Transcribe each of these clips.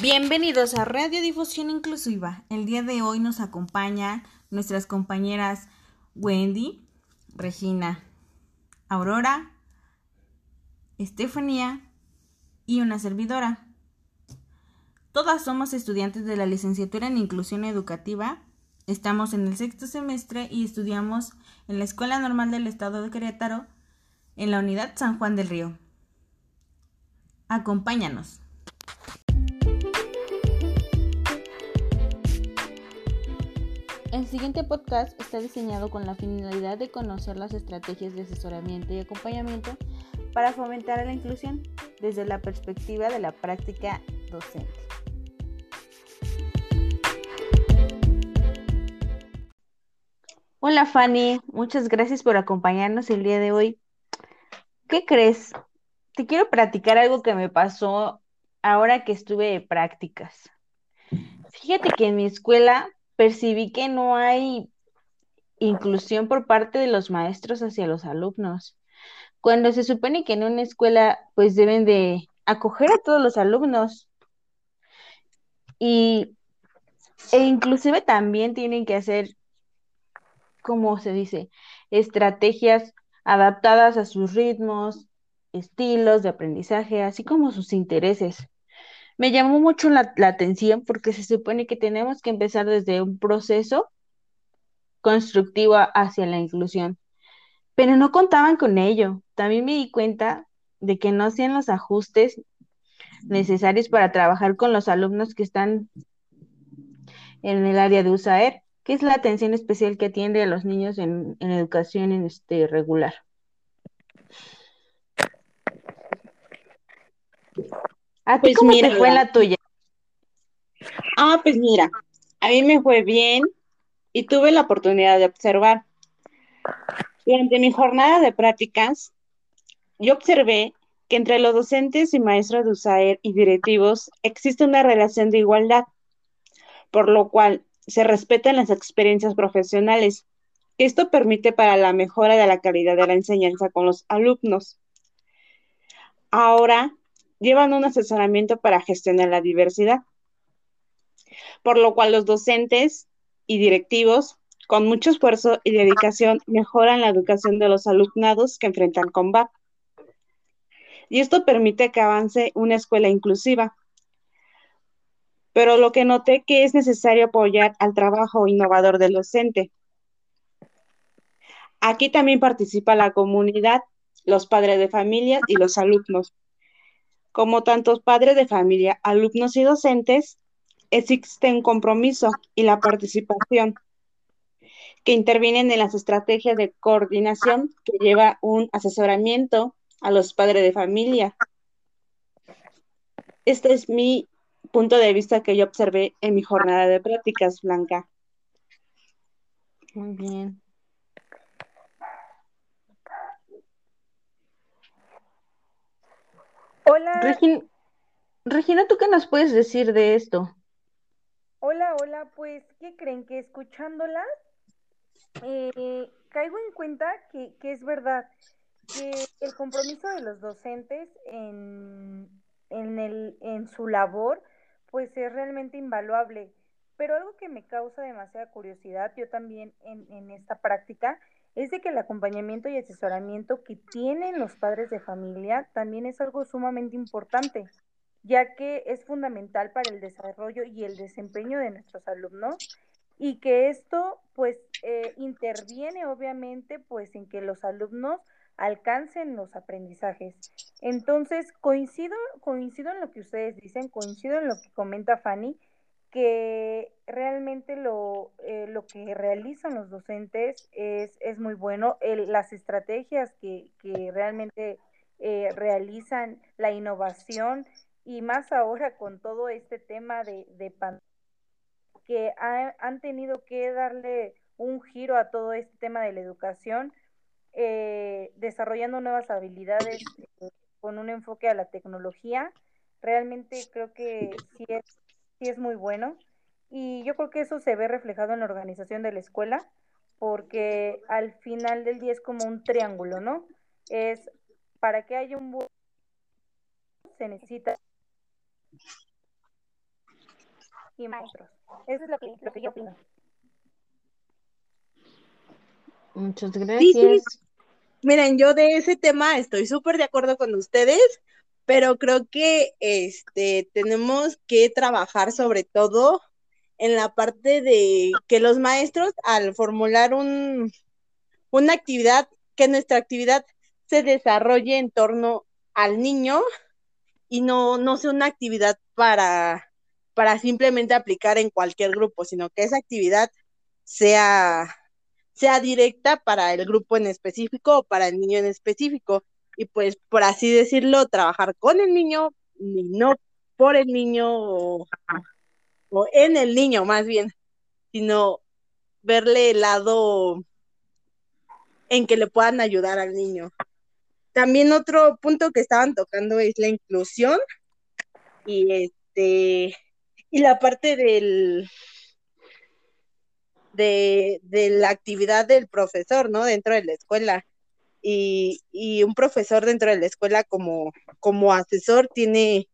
Bienvenidos a Radio Difusión Inclusiva. El día de hoy nos acompañan nuestras compañeras Wendy, Regina, Aurora, Estefanía y una servidora. Todas somos estudiantes de la licenciatura en Inclusión Educativa. Estamos en el sexto semestre y estudiamos en la Escuela Normal del Estado de Querétaro, en la Unidad San Juan del Río. Acompáñanos. El siguiente podcast está diseñado con la finalidad de conocer las estrategias de asesoramiento y acompañamiento para fomentar la inclusión desde la perspectiva de la práctica docente. Hola Fanny, muchas gracias por acompañarnos el día de hoy. ¿Qué crees? Te quiero platicar algo que me pasó ahora que estuve de prácticas. Fíjate que en mi escuela percibí que no hay inclusión por parte de los maestros hacia los alumnos. Cuando se supone que en una escuela pues deben de acoger a todos los alumnos y e inclusive también tienen que hacer como se dice? estrategias adaptadas a sus ritmos, estilos de aprendizaje, así como sus intereses. Me llamó mucho la, atención porque se supone que tenemos que empezar desde un proceso constructivo hacia la inclusión, pero no contaban con ello. También me di cuenta de que no hacían los ajustes necesarios para trabajar con los alumnos que están en el área de USAER, que es la atención especial que atiende a los niños en, educación en este, regular. ¿A ti pues te fue la tuya? Ah, pues mira, a mí me fue bien y tuve la oportunidad de observar. Durante mi jornada de prácticas, yo observé que entre los docentes y maestros de USAER y directivos existe una relación de igualdad, por lo cual se respetan las experiencias profesionales. Esto permite para la mejora de la calidad de la enseñanza con los alumnos. Ahora, llevan un asesoramiento para gestionar la diversidad, por lo cual los docentes y directivos, con mucho esfuerzo y dedicación, mejoran la educación de los alumnados que enfrentan combat. Y esto permite que avance una escuela inclusiva. Pero lo que noté que es necesario apoyar al trabajo innovador del docente. Aquí también participa la comunidad, los padres de familia y los alumnos como tantos padres de familia, alumnos y docentes, existe un compromiso y la participación que intervienen en las estrategias de coordinación que lleva un asesoramiento a los padres de familia. Este es mi punto de vista que yo observé en mi jornada de prácticas, Blanca. Muy bien. Hola. Regina, ¿tú qué nos puedes decir de esto? Hola, hola, pues, ¿qué creen? Que escuchándolas, eh, caigo en cuenta que, que, es verdad que el compromiso de los docentes en, en, el, en su labor, pues es realmente invaluable. Pero algo que me causa demasiada curiosidad, yo también en, en esta práctica, es de que el acompañamiento y asesoramiento que tienen los padres de familia también es algo sumamente importante, ya que es fundamental para el desarrollo y el desempeño de nuestros alumnos y que esto pues eh, interviene obviamente pues en que los alumnos alcancen los aprendizajes. Entonces, coincido, coincido en lo que ustedes dicen, coincido en lo que comenta Fanny, que realmente lo, eh, lo que realizan los docentes es, es muy bueno. las estrategias que, que realmente eh, realizan, la innovación y más ahora con todo este tema de, de que han tenido que darle un giro a todo este tema de la educación, eh, desarrollando nuevas habilidades con un enfoque a la tecnología. Realmente creo que sí es sí es muy bueno. Y yo creo que eso se ve reflejado en la organización de la escuela, porque al final del día es como un triángulo, ¿no? Es para que haya un buen se necesita y maestros. Eso es lo que, lo que yo opino. Muchas gracias. Miren, yo de ese tema estoy súper de acuerdo con ustedes, pero creo que este tenemos que trabajar sobre todo en la parte de que los maestros al formular un, una actividad, que nuestra actividad se desarrolle en torno al niño y no, no sea una actividad para, para simplemente aplicar en cualquier grupo, sino que esa actividad sea, sea directa para el grupo en específico o para el niño en específico. Y pues, por así decirlo, trabajar con el niño y no por el niño o, en el niño más bien, sino verle el lado en que le puedan ayudar al niño. También otro punto que estaban tocando es la inclusión y este y la parte del de, de la actividad del profesor, ¿no? Dentro de la escuela. Y, un profesor dentro de la escuela como, como asesor tiene,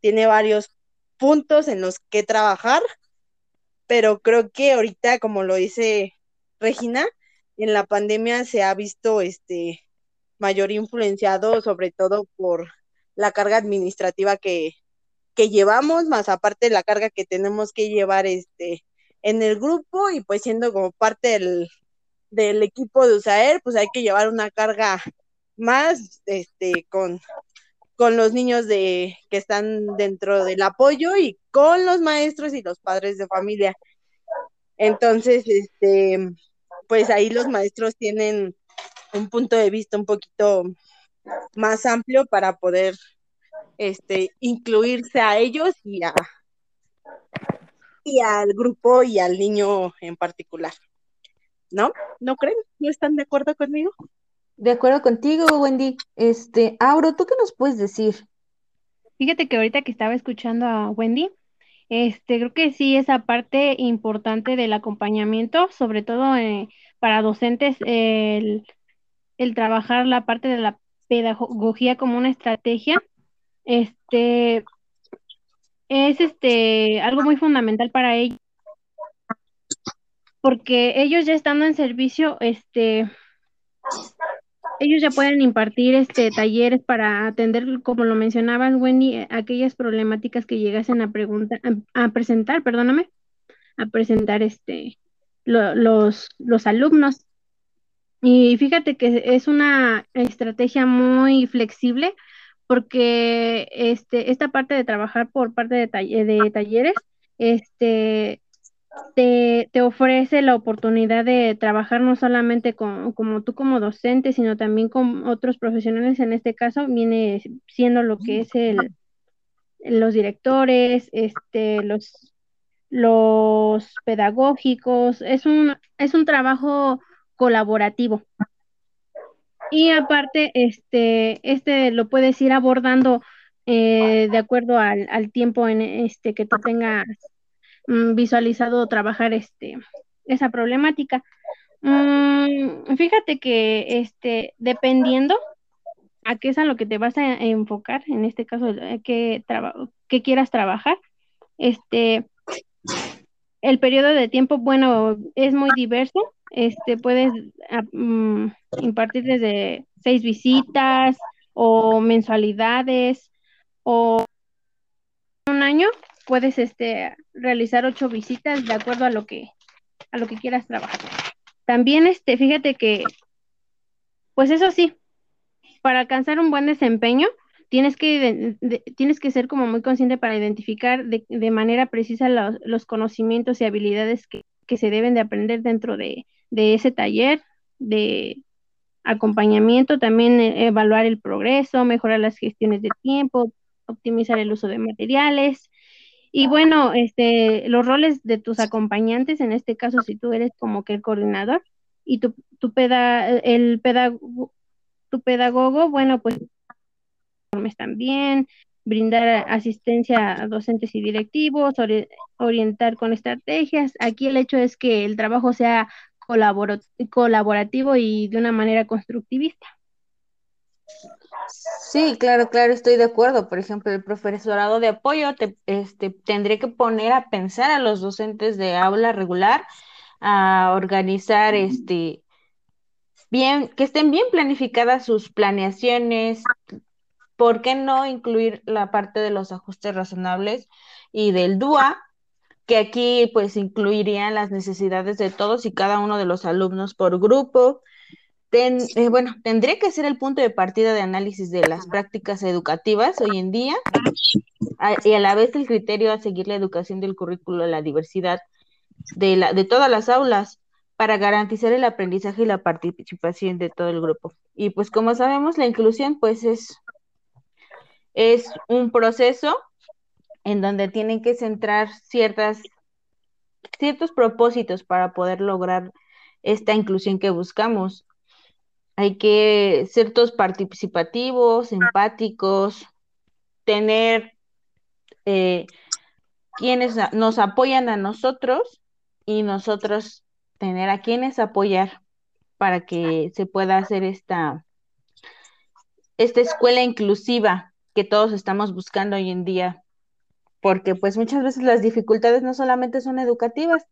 tiene varios puntos en los que trabajar, pero creo que ahorita, como lo dice Regina, en la pandemia se ha visto este mayor influenciado sobre todo por la carga administrativa que, que llevamos, más aparte la carga que tenemos que llevar este en el grupo y pues siendo como parte del, del equipo de USAER, pues hay que llevar una carga más este con con los niños de que están dentro del apoyo y con los maestros y los padres de familia. Entonces, este, pues ahí los maestros tienen un punto de vista un poquito más amplio para poder este incluirse a ellos y a y al grupo y al niño en particular. ¿No? ¿No creen? ¿No están de acuerdo conmigo? De acuerdo contigo, Wendy. Este, Auro, ¿tú qué nos puedes decir? Fíjate que ahorita que estaba escuchando a Wendy, este, creo que sí, esa parte importante del acompañamiento, sobre todo eh, para docentes, el, el, trabajar la parte de la pedagogía como una estrategia, este, es este, algo muy fundamental para ellos, porque ellos ya estando en servicio, este, ellos ya pueden impartir este talleres para atender, como lo mencionabas, Wendy, eh, aquellas problemáticas que llegasen a preguntar, a, presentar, perdóname, a presentar este los, los alumnos. Y fíjate que es una estrategia muy flexible porque este, esta parte de trabajar por parte de, de talleres, este, te, te, ofrece la oportunidad de trabajar no solamente con, como tú como docente, sino también con otros profesionales, en este caso viene siendo lo que es el, los directores, este, los, los pedagógicos, es un, es un trabajo colaborativo. Y aparte, este, este lo puedes ir abordando eh, de acuerdo al, al tiempo en este que tú tengas Mm, visualizado trabajar este, esa problemática. Mm, fíjate que este, dependiendo a qué es a lo que te vas a enfocar, en este caso, eh, que quieras trabajar, este, el periodo de tiempo, bueno, es muy diverso. Este, puedes ah, mm, impartir desde seis visitas o mensualidades o un año puedes este, realizar ocho visitas de acuerdo a lo que, a lo que quieras trabajar. También, este, fíjate que, pues eso sí, para alcanzar un buen desempeño, tienes que, tienes que ser como muy consciente para identificar de, de manera precisa los, los, conocimientos y habilidades que, que, se deben de aprender dentro de, de ese taller, de acompañamiento, también eh, evaluar el progreso, mejorar las gestiones de tiempo, optimizar el uso de materiales, y bueno, este, los roles de tus acompañantes, en este caso, si tú eres como que el coordinador y tu, tu, peda, el pedagogo, tu pedagogo, bueno, pues también, brindar asistencia a docentes y directivos, orientar con estrategias. Aquí el hecho es que el trabajo sea colaborativo y de una manera constructivista. Sí, claro, claro, estoy de acuerdo. Por ejemplo, el profesorado de apoyo te, este, tendría que poner a pensar a los docentes de aula regular a organizar este bien, que estén bien planificadas sus planeaciones. ¿Por qué no incluir la parte de los ajustes razonables y del DUA? que aquí pues incluirían las necesidades de todos y cada uno de los alumnos por grupo, Ten, eh, bueno, tendría que ser el punto de partida de análisis de las prácticas educativas hoy en día a, y a la vez el criterio a seguir la educación del currículo la diversidad de, la, de todas las aulas para garantizar el aprendizaje y la participación de todo el grupo. Y pues como sabemos, la inclusión pues es, es un proceso en donde tienen que centrar ciertas, ciertos propósitos para poder lograr esta inclusión que buscamos hay que ser todos participativos, empáticos, tener eh, quienes nos apoyan a nosotros y nosotros tener a quienes apoyar para que se pueda hacer esta, esta escuela inclusiva que todos estamos buscando hoy en día, porque pues muchas veces las dificultades no solamente son educativas,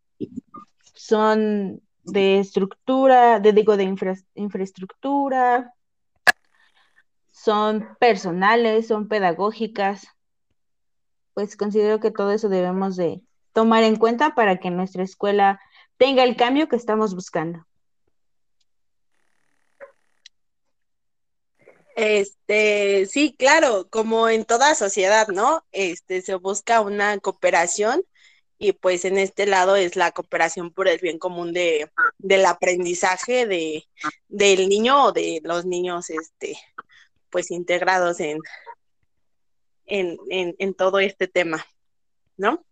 son de estructura, de digo, de infraestructura, son personales, son pedagógicas. Pues considero que todo eso debemos de tomar en cuenta para que nuestra escuela tenga el cambio que estamos buscando. Este, sí, claro, como en toda sociedad, ¿no? Este, se busca una cooperación y pues en este lado es la cooperación por el bien común de, del aprendizaje de, del niño o de los niños este pues integrados en, en, en, todo este tema, ¿no?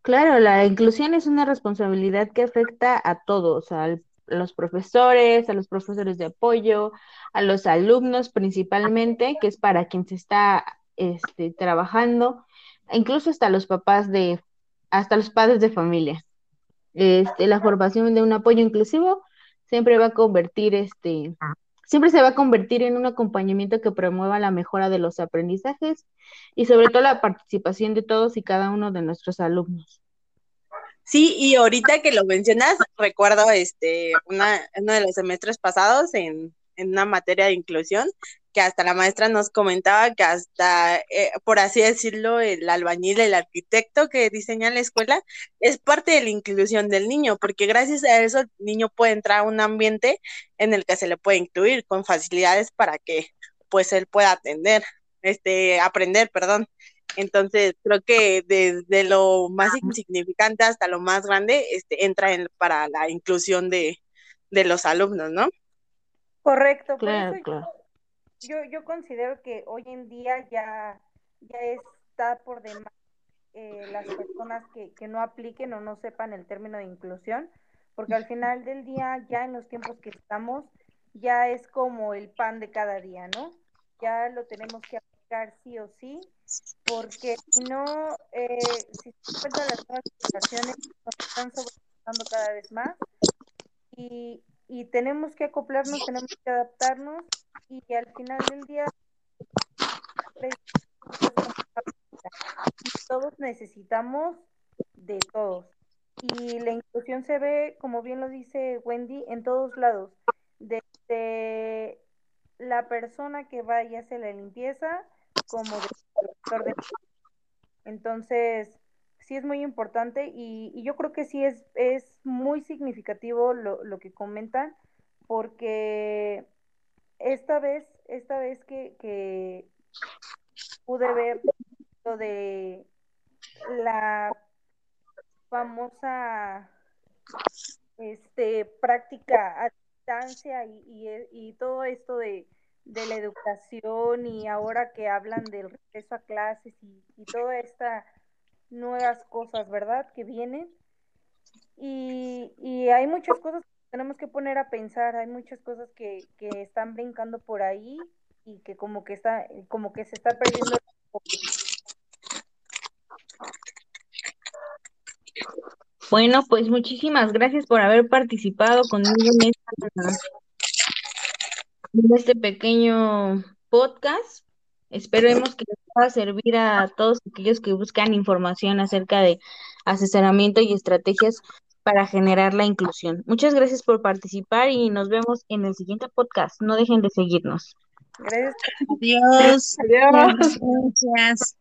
Claro, la inclusión es una responsabilidad que afecta a todos, a los profesores, a los profesores de apoyo, a los alumnos principalmente, que es para quien se está este, trabajando, incluso hasta los papás de, hasta los padres de familia. Este, la formación de un apoyo inclusivo siempre va a convertir, este, siempre se va a convertir en un acompañamiento que promueva la mejora de los aprendizajes y sobre todo la participación de todos y cada uno de nuestros alumnos. Sí, y ahorita que lo mencionas, recuerdo este, uno de los semestres pasados en, en una materia de inclusión, que hasta la maestra nos comentaba que hasta, eh, por así decirlo, el albañil, el arquitecto que diseña la escuela, es parte de la inclusión del niño, porque gracias a eso el niño puede entrar a un ambiente en el que se le puede incluir con facilidades para que pues él pueda atender, este, aprender, perdón. Entonces, creo que desde lo más insignificante hasta lo más grande, este, entra en, para la inclusión de, de los alumnos, ¿no? Correcto, claro, claro yo, yo considero que hoy en día ya, ya está por demás eh, las personas que, que no apliquen o no sepan el término de inclusión, porque al final del día, ya en los tiempos que estamos, ya es como el pan de cada día, ¿no? Ya lo tenemos que aplicar sí o sí, porque si no, eh, si se cuenta las nuevas situaciones, nos están sobrepasando cada vez más y, y tenemos que acoplarnos, tenemos que adaptarnos y al final del día todos necesitamos de todos. Y la inclusión se ve, como bien lo dice Wendy, en todos lados. Desde la persona que va y hace la limpieza, como del de... Entonces, sí es muy importante y, y, yo creo que sí es, es muy significativo lo, lo que comentan, porque esta vez, esta vez que, que pude ver lo de la famosa este práctica a distancia y, y, y todo esto de, de, la educación y ahora que hablan del regreso a clases y, y todas estas nuevas cosas, ¿verdad? Que vienen. Y, y hay muchas cosas tenemos que poner a pensar, hay muchas cosas que, que están brincando por ahí y que como que está, como que se está perdiendo. Bueno, pues muchísimas gracias por haber participado conmigo en en este pequeño podcast. Esperemos que les pueda servir a todos aquellos que buscan información acerca de asesoramiento y estrategias para generar la inclusión. Muchas gracias por participar y nos vemos en el siguiente podcast. No dejen de seguirnos. Gracias. Adiós. Adiós. Gracias.